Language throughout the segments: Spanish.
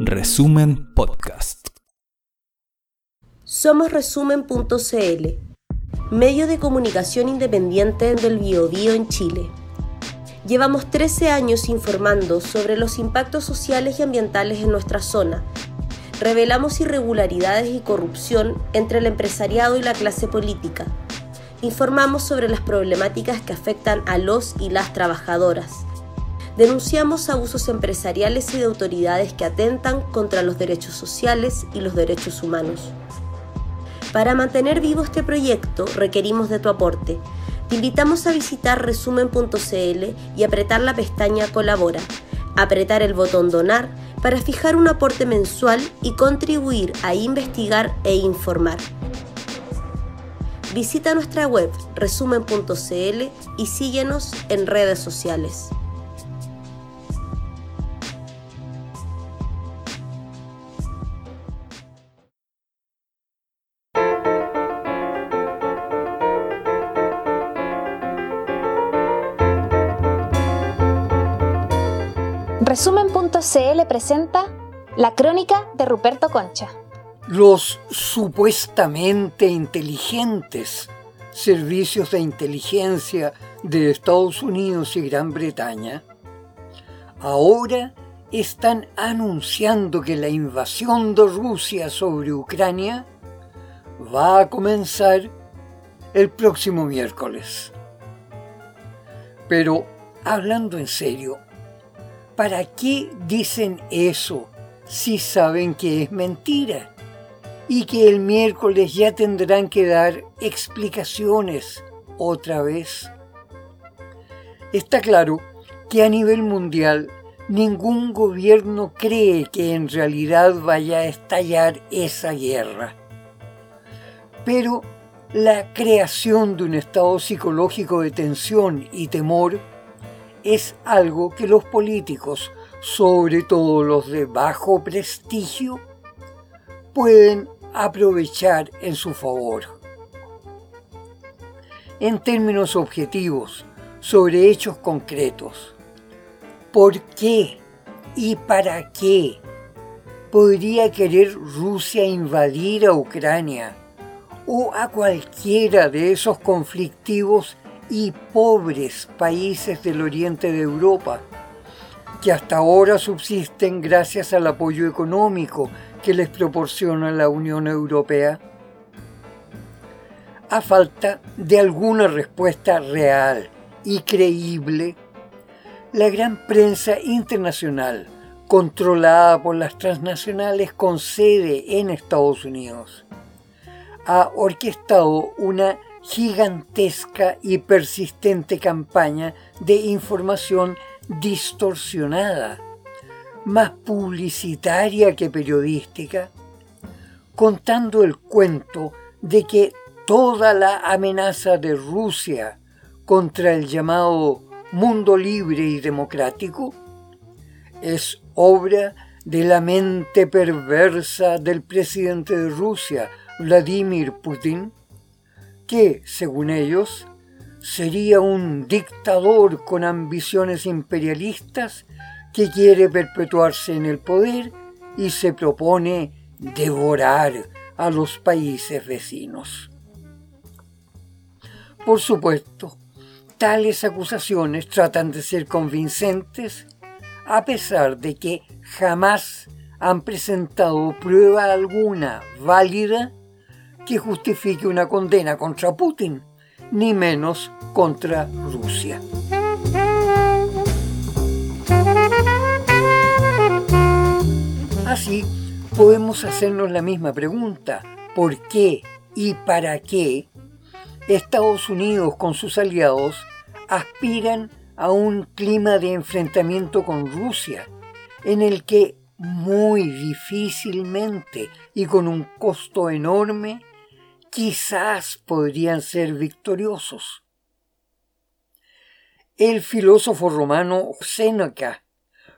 Resumen Podcast. Somos resumen.cl, medio de comunicación independiente del Biobío en Chile. Llevamos 13 años informando sobre los impactos sociales y ambientales en nuestra zona. Revelamos irregularidades y corrupción entre el empresariado y la clase política. Informamos sobre las problemáticas que afectan a los y las trabajadoras denunciamos abusos empresariales y de autoridades que atentan contra los derechos sociales y los derechos humanos. Para mantener vivo este proyecto requerimos de tu aporte. Te invitamos a visitar resumen.cl y apretar la pestaña Colabora, apretar el botón Donar para fijar un aporte mensual y contribuir a investigar e informar. Visita nuestra web resumen.cl y síguenos en redes sociales. Resumen.cl presenta La crónica de Ruperto Concha. Los supuestamente inteligentes servicios de inteligencia de Estados Unidos y Gran Bretaña ahora están anunciando que la invasión de Rusia sobre Ucrania va a comenzar el próximo miércoles. Pero, hablando en serio, ¿para qué dicen eso si saben que es mentira? Y que el miércoles ya tendrán que dar explicaciones otra vez. Está claro que a nivel mundial ningún gobierno cree que en realidad vaya a estallar esa guerra. Pero la creación de un estado psicológico de tensión y temor es algo que los políticos, sobre todo los de bajo prestigio, pueden aprovechar en su favor. En términos objetivos, sobre hechos concretos, ¿por qué y para qué podría querer Rusia invadir a Ucrania o a cualquiera de esos conflictivos y pobres países del oriente de Europa, que hasta ahora subsisten gracias al apoyo económico que les proporciona la Unión Europea? A falta de alguna respuesta real y creíble, la gran prensa internacional, controlada por las transnacionales con sede en Estados Unidos, ha orquestado una gigantesca y persistente campaña de información distorsionada, más publicitaria que periodística, contando el cuento de que toda la amenaza de Rusia contra el llamado mundo libre y democrático es obra de la mente perversa del presidente de Rusia, Vladimir Putin, que, según ellos, sería un dictador con ambiciones imperialistas que quiere perpetuarse en el poder y se propone devorar a los países vecinos. Por supuesto, tales acusaciones tratan de ser convincentes a pesar de que jamás han presentado prueba alguna válida que justifique una condena contra Putin, ni menos contra Rusia. Así, podemos hacernos la misma pregunta, ¿por qué y para qué Estados Unidos con sus aliados aspiran a un clima de enfrentamiento con Rusia, en el que muy difícilmente y con un costo enorme quizás podrían ser victoriosos. El filósofo romano Séneca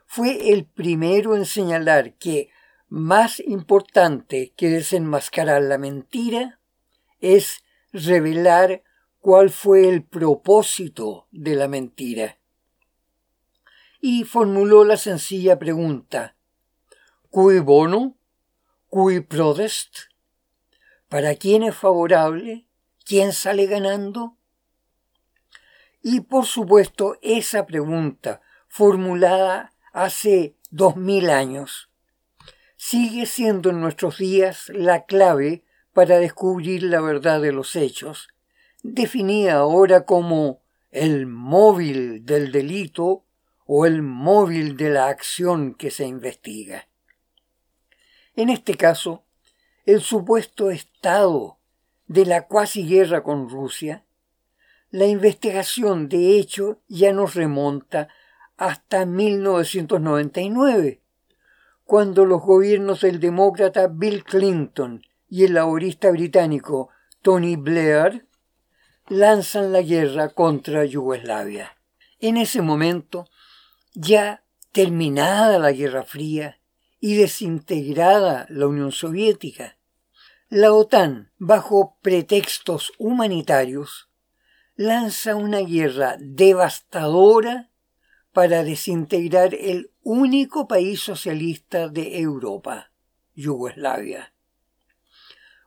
fue el primero en señalar que más importante que desenmascarar la mentira es revelar cuál fue el propósito de la mentira. y formuló la sencilla pregunta ¿Cui bono? ¿Cui prodest? ¿Para quién es favorable? ¿Quién sale ganando? Y por supuesto esa pregunta, formulada hace dos mil años, sigue siendo en nuestros días la clave para descubrir la verdad de los hechos, definida ahora como el móvil del delito o el móvil de la acción que se investiga. En este caso, el supuesto estado de la cuasi guerra con Rusia, la investigación de hecho ya nos remonta hasta 1999, cuando los gobiernos del demócrata Bill Clinton y el laborista británico Tony Blair lanzan la guerra contra Yugoslavia. En ese momento, ya terminada la Guerra Fría y desintegrada la Unión Soviética, la OTAN, bajo pretextos humanitarios, lanza una guerra devastadora para desintegrar el único país socialista de Europa, Yugoslavia.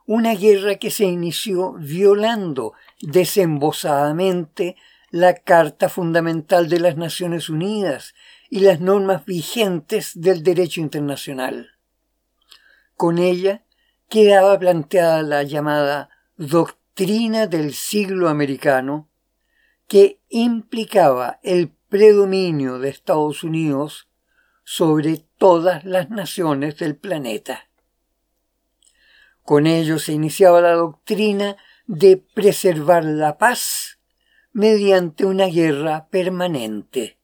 Una guerra que se inició violando desembosadamente la Carta Fundamental de las Naciones Unidas y las normas vigentes del derecho internacional. Con ella quedaba planteada la llamada doctrina del siglo americano, que implicaba el predominio de Estados Unidos sobre todas las naciones del planeta. Con ello se iniciaba la doctrina de preservar la paz mediante una guerra permanente.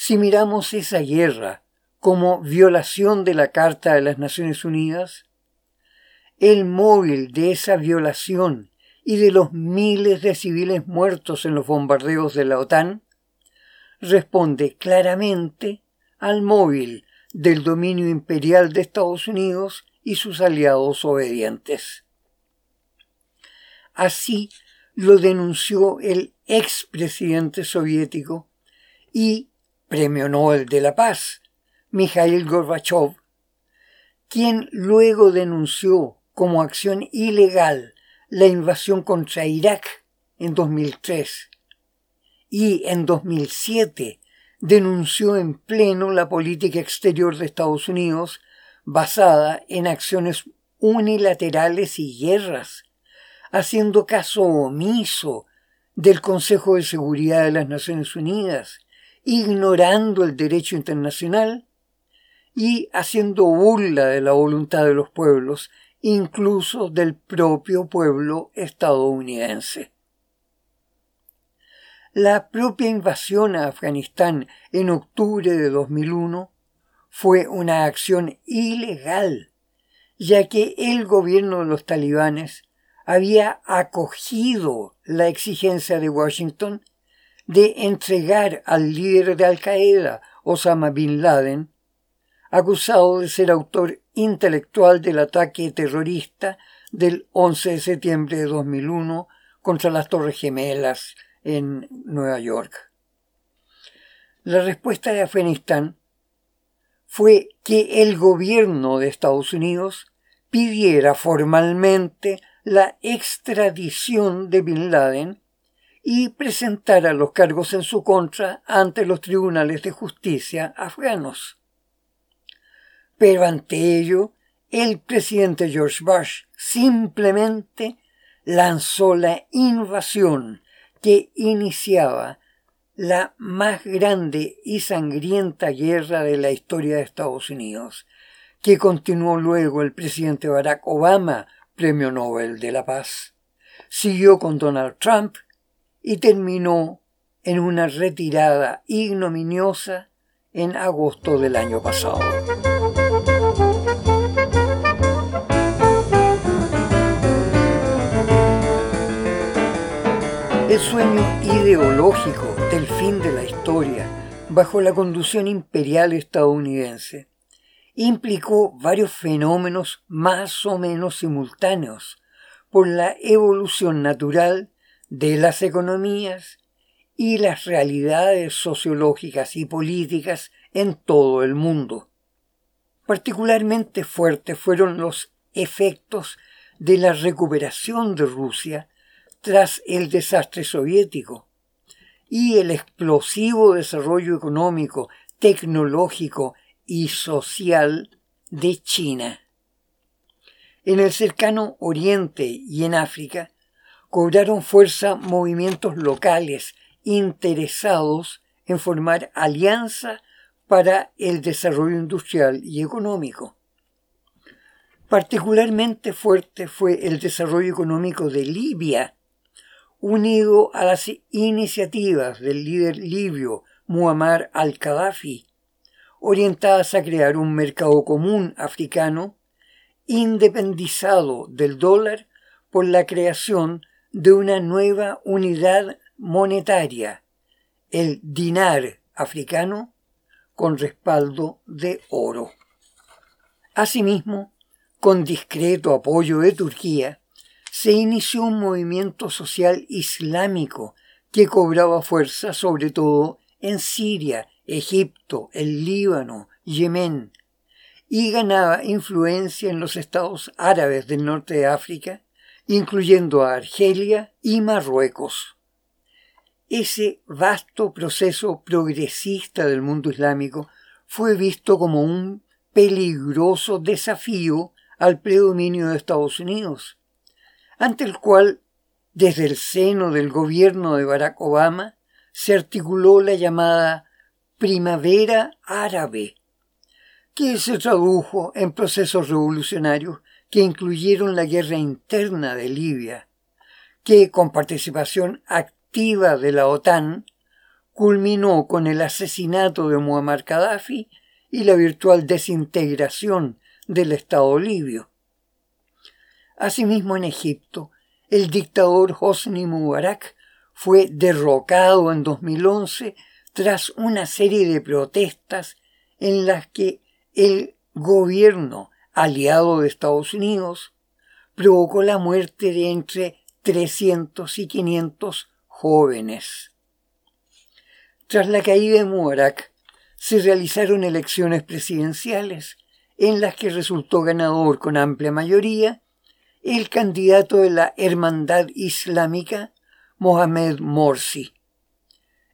Si miramos esa guerra como violación de la Carta de las Naciones Unidas, el móvil de esa violación y de los miles de civiles muertos en los bombardeos de la OTAN responde claramente al móvil del dominio imperial de Estados Unidos y sus aliados obedientes. Así lo denunció el expresidente soviético y Premio Nobel de la Paz, Mikhail Gorbachev, quien luego denunció como acción ilegal la invasión contra Irak en 2003 y en 2007 denunció en pleno la política exterior de Estados Unidos basada en acciones unilaterales y guerras, haciendo caso omiso del Consejo de Seguridad de las Naciones Unidas, ignorando el derecho internacional y haciendo burla de la voluntad de los pueblos, incluso del propio pueblo estadounidense. La propia invasión a Afganistán en octubre de 2001 fue una acción ilegal, ya que el gobierno de los talibanes había acogido la exigencia de Washington de entregar al líder de Al Qaeda, Osama Bin Laden, acusado de ser autor intelectual del ataque terrorista del 11 de septiembre de 2001 contra las Torres Gemelas en Nueva York. La respuesta de Afganistán fue que el gobierno de Estados Unidos pidiera formalmente la extradición de Bin Laden y presentara los cargos en su contra ante los tribunales de justicia afganos. Pero ante ello, el presidente George Bush simplemente lanzó la invasión que iniciaba la más grande y sangrienta guerra de la historia de Estados Unidos, que continuó luego el presidente Barack Obama, Premio Nobel de la Paz. Siguió con Donald Trump y terminó en una retirada ignominiosa en agosto del año pasado. El sueño ideológico del fin de la historia, bajo la conducción imperial estadounidense, implicó varios fenómenos más o menos simultáneos por la evolución natural de las economías y las realidades sociológicas y políticas en todo el mundo. Particularmente fuertes fueron los efectos de la recuperación de Rusia tras el desastre soviético y el explosivo desarrollo económico, tecnológico y social de China. En el cercano Oriente y en África cobraron fuerza movimientos locales interesados en formar alianza para el desarrollo industrial y económico. Particularmente fuerte fue el desarrollo económico de Libia, unido a las iniciativas del líder libio Muammar al-Qaddafi, orientadas a crear un mercado común africano independizado del dólar por la creación de una nueva unidad monetaria, el dinar africano, con respaldo de oro. Asimismo, con discreto apoyo de Turquía, se inició un movimiento social islámico que cobraba fuerza sobre todo en Siria, Egipto, el Líbano, Yemen, y ganaba influencia en los estados árabes del norte de África, incluyendo a Argelia y Marruecos. Ese vasto proceso progresista del mundo islámico fue visto como un peligroso desafío al predominio de Estados Unidos, ante el cual, desde el seno del gobierno de Barack Obama, se articuló la llamada Primavera Árabe, que se tradujo en procesos revolucionarios que incluyeron la guerra interna de Libia, que con participación activa de la OTAN culminó con el asesinato de Muammar Gaddafi y la virtual desintegración del Estado libio. Asimismo, en Egipto, el dictador Hosni Mubarak fue derrocado en 2011 tras una serie de protestas en las que el gobierno aliado de Estados Unidos provocó la muerte de entre 300 y 500 jóvenes. Tras la caída de Mubarak, se realizaron elecciones presidenciales en las que resultó ganador con amplia mayoría el candidato de la Hermandad Islámica, Mohamed Morsi,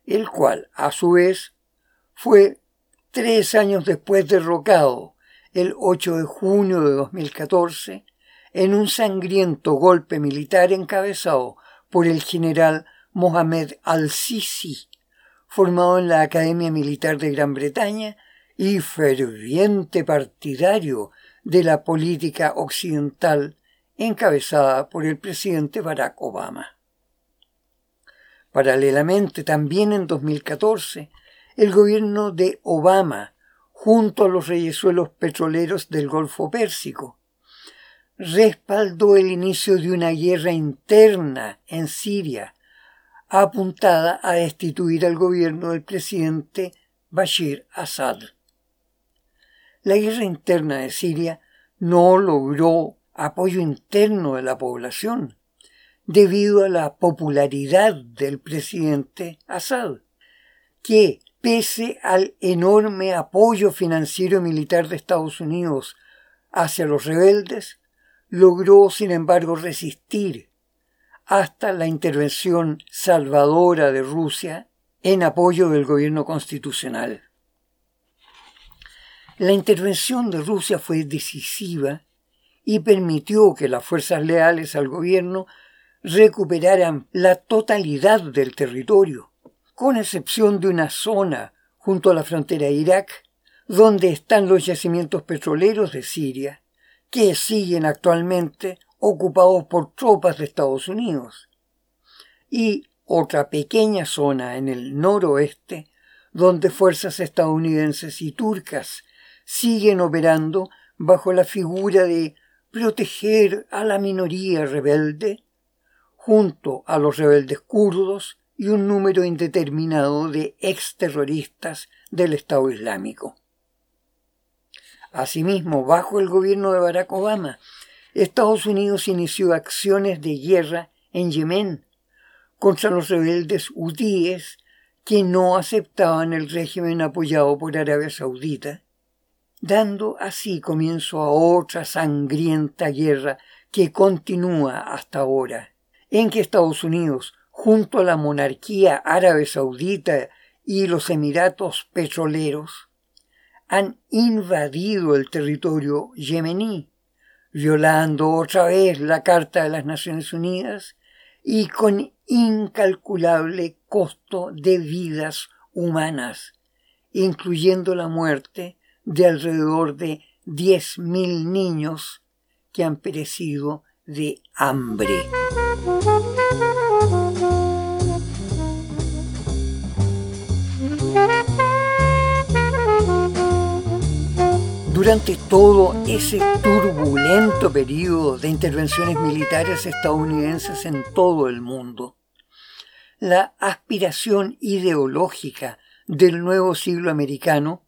el cual, a su vez, fue tres años después derrocado, el 8 de junio de 2014, en un sangriento golpe militar encabezado por el general Mohamed al-Sisi, formado en la Academia Militar de Gran Bretaña y ferviente partidario de la política occidental encabezada por el presidente Barack Obama. Paralelamente, también en 2014, el gobierno de Obama, junto a los reyesuelos petroleros del Golfo Pérsico, respaldó el inicio de una guerra interna en Siria, apuntada a destituir al gobierno del presidente Bashir Assad. La guerra interna de Siria no logró apoyo interno de la población, debido a la popularidad del presidente Assad, que pese al enorme apoyo financiero y militar de Estados Unidos hacia los rebeldes, logró sin embargo resistir hasta la intervención salvadora de Rusia en apoyo del gobierno constitucional. La intervención de Rusia fue decisiva y permitió que las fuerzas leales al gobierno recuperaran la totalidad del territorio con excepción de una zona junto a la frontera de Irak, donde están los yacimientos petroleros de Siria, que siguen actualmente ocupados por tropas de Estados Unidos, y otra pequeña zona en el noroeste, donde fuerzas estadounidenses y turcas siguen operando bajo la figura de proteger a la minoría rebelde, junto a los rebeldes kurdos y un número indeterminado de exterroristas del Estado Islámico. Asimismo, bajo el gobierno de Barack Obama, Estados Unidos inició acciones de guerra en Yemen, contra los rebeldes hutíes que no aceptaban el régimen apoyado por Arabia Saudita, dando así comienzo a otra sangrienta guerra que continúa hasta ahora, en que Estados Unidos, junto a la monarquía árabe saudita y los Emiratos petroleros, han invadido el territorio yemení, violando otra vez la Carta de las Naciones Unidas y con incalculable costo de vidas humanas, incluyendo la muerte de alrededor de 10.000 niños que han perecido de hambre. Durante todo ese turbulento periodo de intervenciones militares estadounidenses en todo el mundo, la aspiración ideológica del nuevo siglo americano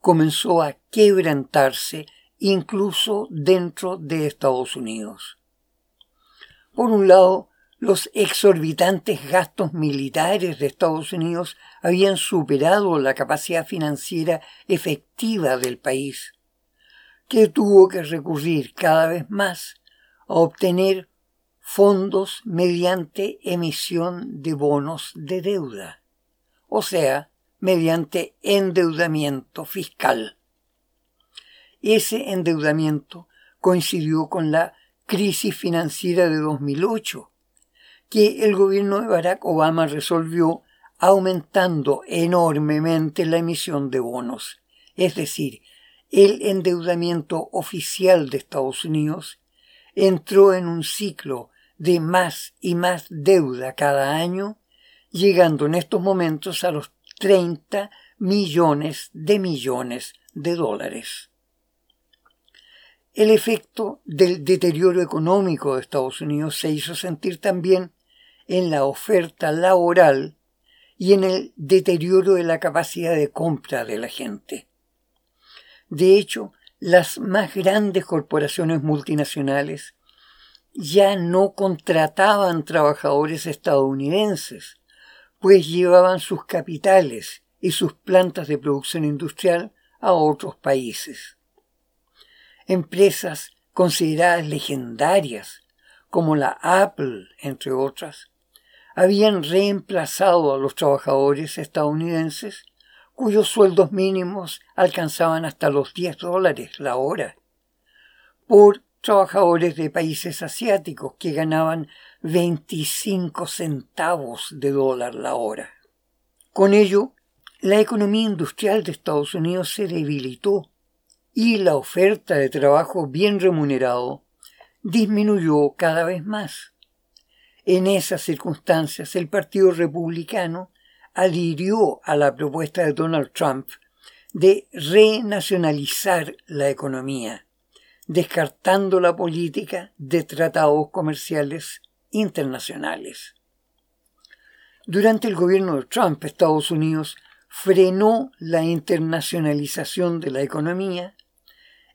comenzó a quebrantarse incluso dentro de Estados Unidos. Por un lado, los exorbitantes gastos militares de Estados Unidos habían superado la capacidad financiera efectiva del país, que tuvo que recurrir cada vez más a obtener fondos mediante emisión de bonos de deuda, o sea, mediante endeudamiento fiscal. Ese endeudamiento coincidió con la crisis financiera de 2008, que el gobierno de Barack Obama resolvió aumentando enormemente la emisión de bonos, es decir, el endeudamiento oficial de Estados Unidos entró en un ciclo de más y más deuda cada año, llegando en estos momentos a los 30 millones de millones de dólares. El efecto del deterioro económico de Estados Unidos se hizo sentir también en la oferta laboral y en el deterioro de la capacidad de compra de la gente. De hecho, las más grandes corporaciones multinacionales ya no contrataban trabajadores estadounidenses, pues llevaban sus capitales y sus plantas de producción industrial a otros países. Empresas consideradas legendarias, como la Apple, entre otras, habían reemplazado a los trabajadores estadounidenses cuyos sueldos mínimos alcanzaban hasta los 10 dólares la hora, por trabajadores de países asiáticos que ganaban 25 centavos de dólar la hora. Con ello, la economía industrial de Estados Unidos se debilitó y la oferta de trabajo bien remunerado disminuyó cada vez más. En esas circunstancias, el Partido Republicano adhirió a la propuesta de Donald Trump de renacionalizar la economía, descartando la política de tratados comerciales internacionales. Durante el gobierno de Trump, Estados Unidos frenó la internacionalización de la economía,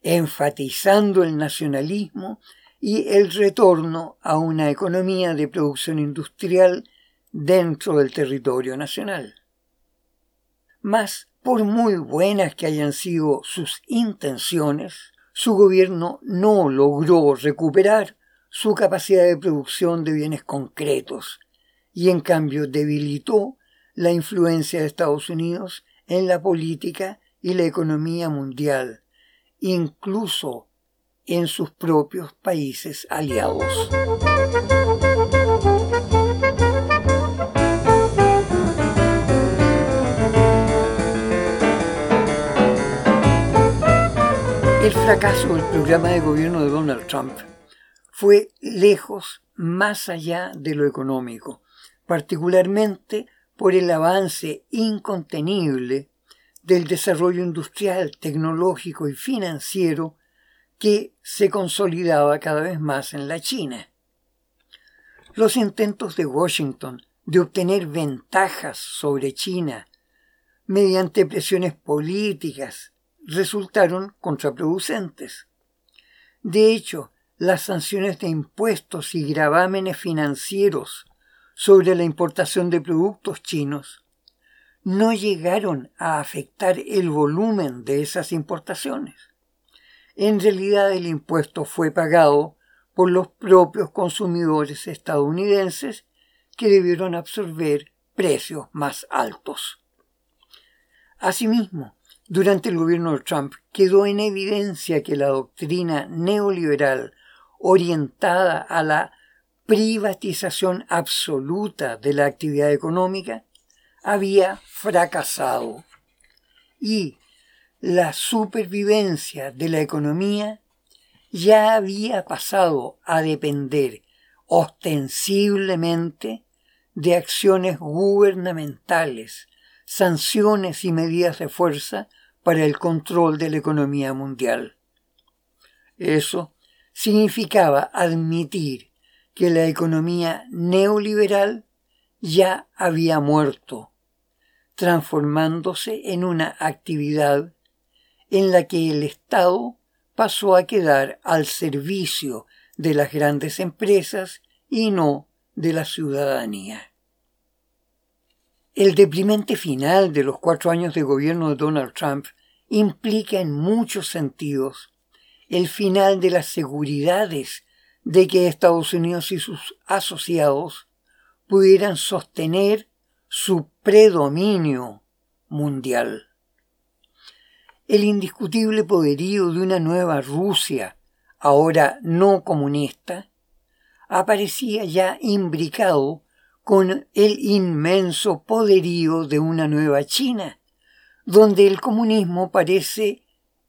enfatizando el nacionalismo y el retorno a una economía de producción industrial dentro del territorio nacional. Mas, por muy buenas que hayan sido sus intenciones, su gobierno no logró recuperar su capacidad de producción de bienes concretos y en cambio debilitó la influencia de Estados Unidos en la política y la economía mundial, incluso en sus propios países aliados. El fracaso del programa de gobierno de Donald Trump fue lejos más allá de lo económico, particularmente por el avance incontenible del desarrollo industrial, tecnológico y financiero que se consolidaba cada vez más en la China. Los intentos de Washington de obtener ventajas sobre China mediante presiones políticas resultaron contraproducentes. De hecho, las sanciones de impuestos y gravámenes financieros sobre la importación de productos chinos no llegaron a afectar el volumen de esas importaciones. En realidad el impuesto fue pagado por los propios consumidores estadounidenses que debieron absorber precios más altos. Asimismo, durante el gobierno de Trump quedó en evidencia que la doctrina neoliberal orientada a la privatización absoluta de la actividad económica había fracasado. Y la supervivencia de la economía ya había pasado a depender ostensiblemente de acciones gubernamentales, sanciones y medidas de fuerza para el control de la economía mundial. Eso significaba admitir que la economía neoliberal ya había muerto, transformándose en una actividad en la que el Estado pasó a quedar al servicio de las grandes empresas y no de la ciudadanía. El deprimente final de los cuatro años de gobierno de Donald Trump implica en muchos sentidos el final de las seguridades de que Estados Unidos y sus asociados pudieran sostener su predominio mundial. El indiscutible poderío de una nueva Rusia, ahora no comunista, aparecía ya imbricado con el inmenso poderío de una nueva China, donde el comunismo parece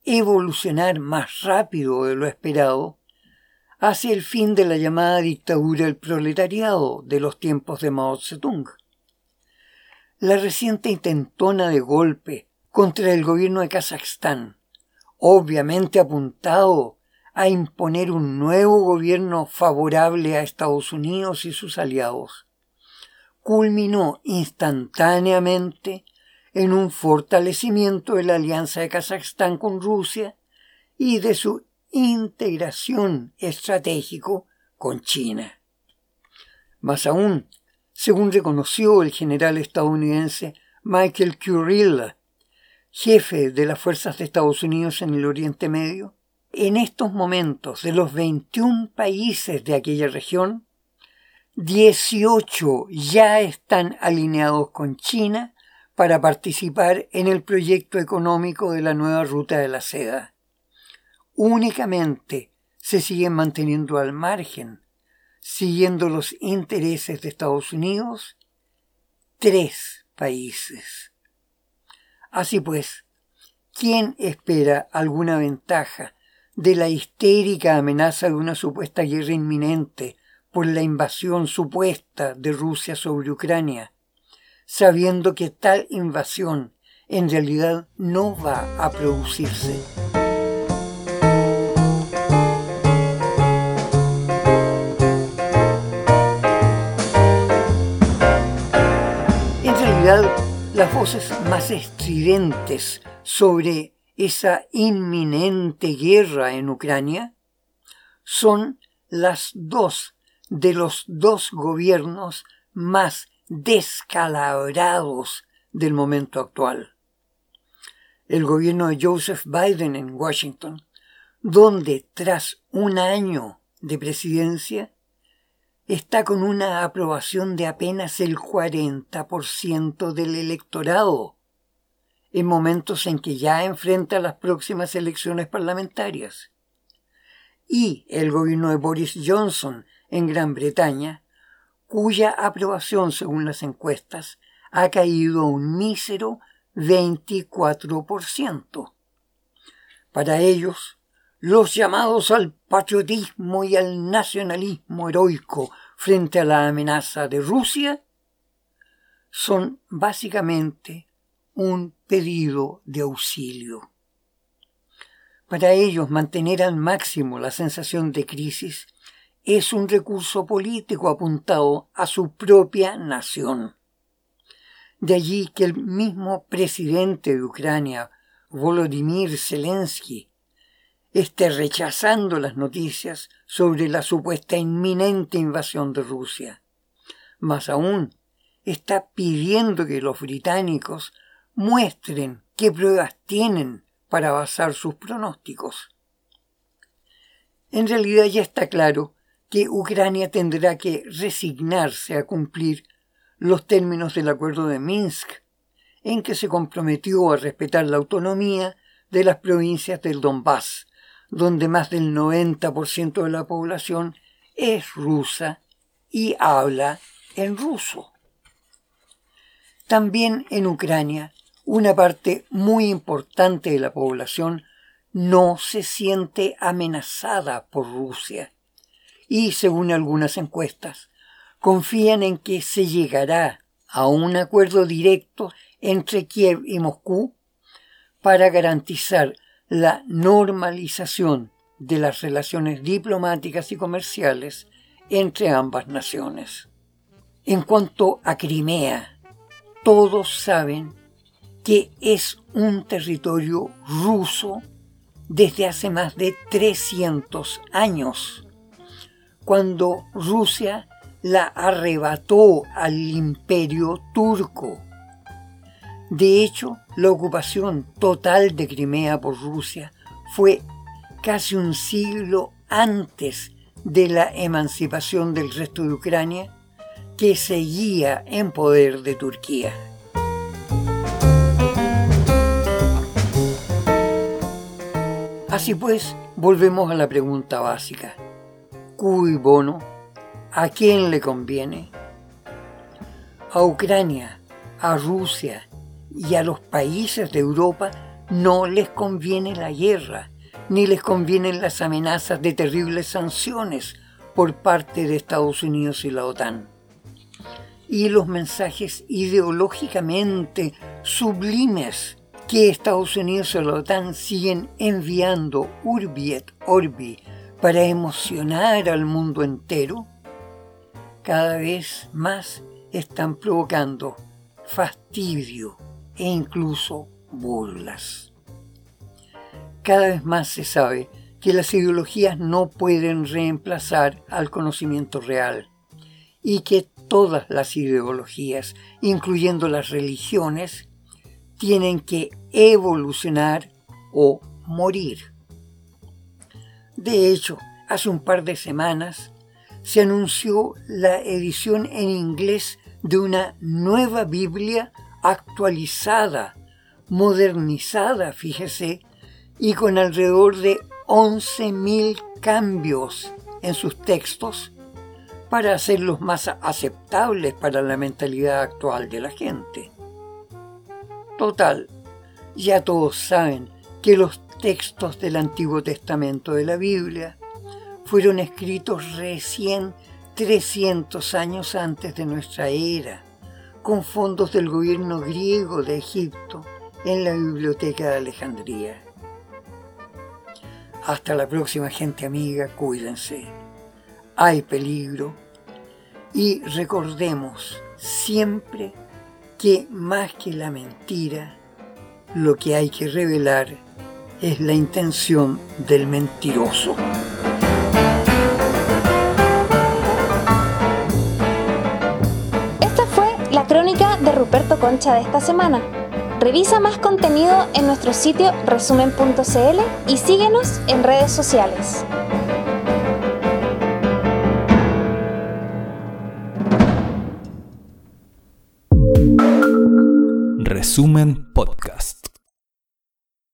evolucionar más rápido de lo esperado hacia el fin de la llamada dictadura del proletariado de los tiempos de Mao Zedong. La reciente intentona de golpe contra el gobierno de Kazajstán, obviamente apuntado a imponer un nuevo gobierno favorable a Estados Unidos y sus aliados, culminó instantáneamente en un fortalecimiento de la alianza de Kazajstán con Rusia y de su integración estratégico con China. Más aún, según reconoció el general estadounidense Michael Kurilla, jefe de las fuerzas de Estados Unidos en el Oriente Medio, en estos momentos de los 21 países de aquella región, 18 ya están alineados con China para participar en el proyecto económico de la nueva ruta de la seda. Únicamente se siguen manteniendo al margen, siguiendo los intereses de Estados Unidos, tres países. Así pues, ¿quién espera alguna ventaja de la histérica amenaza de una supuesta guerra inminente por la invasión supuesta de Rusia sobre Ucrania? sabiendo que tal invasión en realidad no va a producirse. En realidad, las voces más estridentes sobre esa inminente guerra en Ucrania son las dos de los dos gobiernos más descalabrados del momento actual. El gobierno de Joseph Biden en Washington, donde tras un año de presidencia está con una aprobación de apenas el 40% del electorado, en momentos en que ya enfrenta las próximas elecciones parlamentarias. Y el gobierno de Boris Johnson en Gran Bretaña, cuya aprobación, según las encuestas, ha caído a un mísero 24%. Para ellos, los llamados al patriotismo y al nacionalismo heroico frente a la amenaza de Rusia son básicamente un pedido de auxilio. Para ellos mantener al máximo la sensación de crisis es un recurso político apuntado a su propia nación. De allí que el mismo presidente de Ucrania, Volodymyr Zelensky, esté rechazando las noticias sobre la supuesta inminente invasión de Rusia, Más aún, está pidiendo que los británicos muestren qué pruebas tienen para basar sus pronósticos. En realidad ya está claro que Ucrania tendrá que resignarse a cumplir los términos del acuerdo de Minsk, en que se comprometió a respetar la autonomía de las provincias del Donbass, donde más del 90% de la población es rusa y habla en ruso. También en Ucrania, una parte muy importante de la población no se siente amenazada por Rusia y, según algunas encuestas, confían en que se llegará a un acuerdo directo entre Kiev y Moscú para garantizar la normalización de las relaciones diplomáticas y comerciales entre ambas naciones. En cuanto a Crimea, todos saben que es un territorio ruso desde hace más de 300 años, cuando Rusia la arrebató al imperio turco. De hecho, la ocupación total de Crimea por Rusia fue casi un siglo antes de la emancipación del resto de Ucrania, que seguía en poder de Turquía. Así pues, volvemos a la pregunta básica. ¿Cui bono? ¿A quién le conviene? A Ucrania, a Rusia y a los países de Europa no les conviene la guerra, ni les convienen las amenazas de terribles sanciones por parte de Estados Unidos y la OTAN. Y los mensajes ideológicamente sublimes que Estados Unidos y la OTAN siguen enviando urbi et orbi para emocionar al mundo entero, cada vez más están provocando fastidio e incluso burlas. Cada vez más se sabe que las ideologías no pueden reemplazar al conocimiento real y que todas las ideologías, incluyendo las religiones, tienen que evolucionar o morir. De hecho, hace un par de semanas se anunció la edición en inglés de una nueva Biblia actualizada, modernizada, fíjese, y con alrededor de 11.000 cambios en sus textos para hacerlos más aceptables para la mentalidad actual de la gente. Total, ya todos saben que los textos del Antiguo Testamento de la Biblia fueron escritos recién 300 años antes de nuestra era, con fondos del gobierno griego de Egipto en la Biblioteca de Alejandría. Hasta la próxima gente amiga, cuídense. Hay peligro y recordemos siempre que más que la mentira, lo que hay que revelar es la intención del mentiroso. Esta fue la crónica de Ruperto Concha de esta semana. Revisa más contenido en nuestro sitio resumen.cl y síguenos en redes sociales. Resumen Podcast.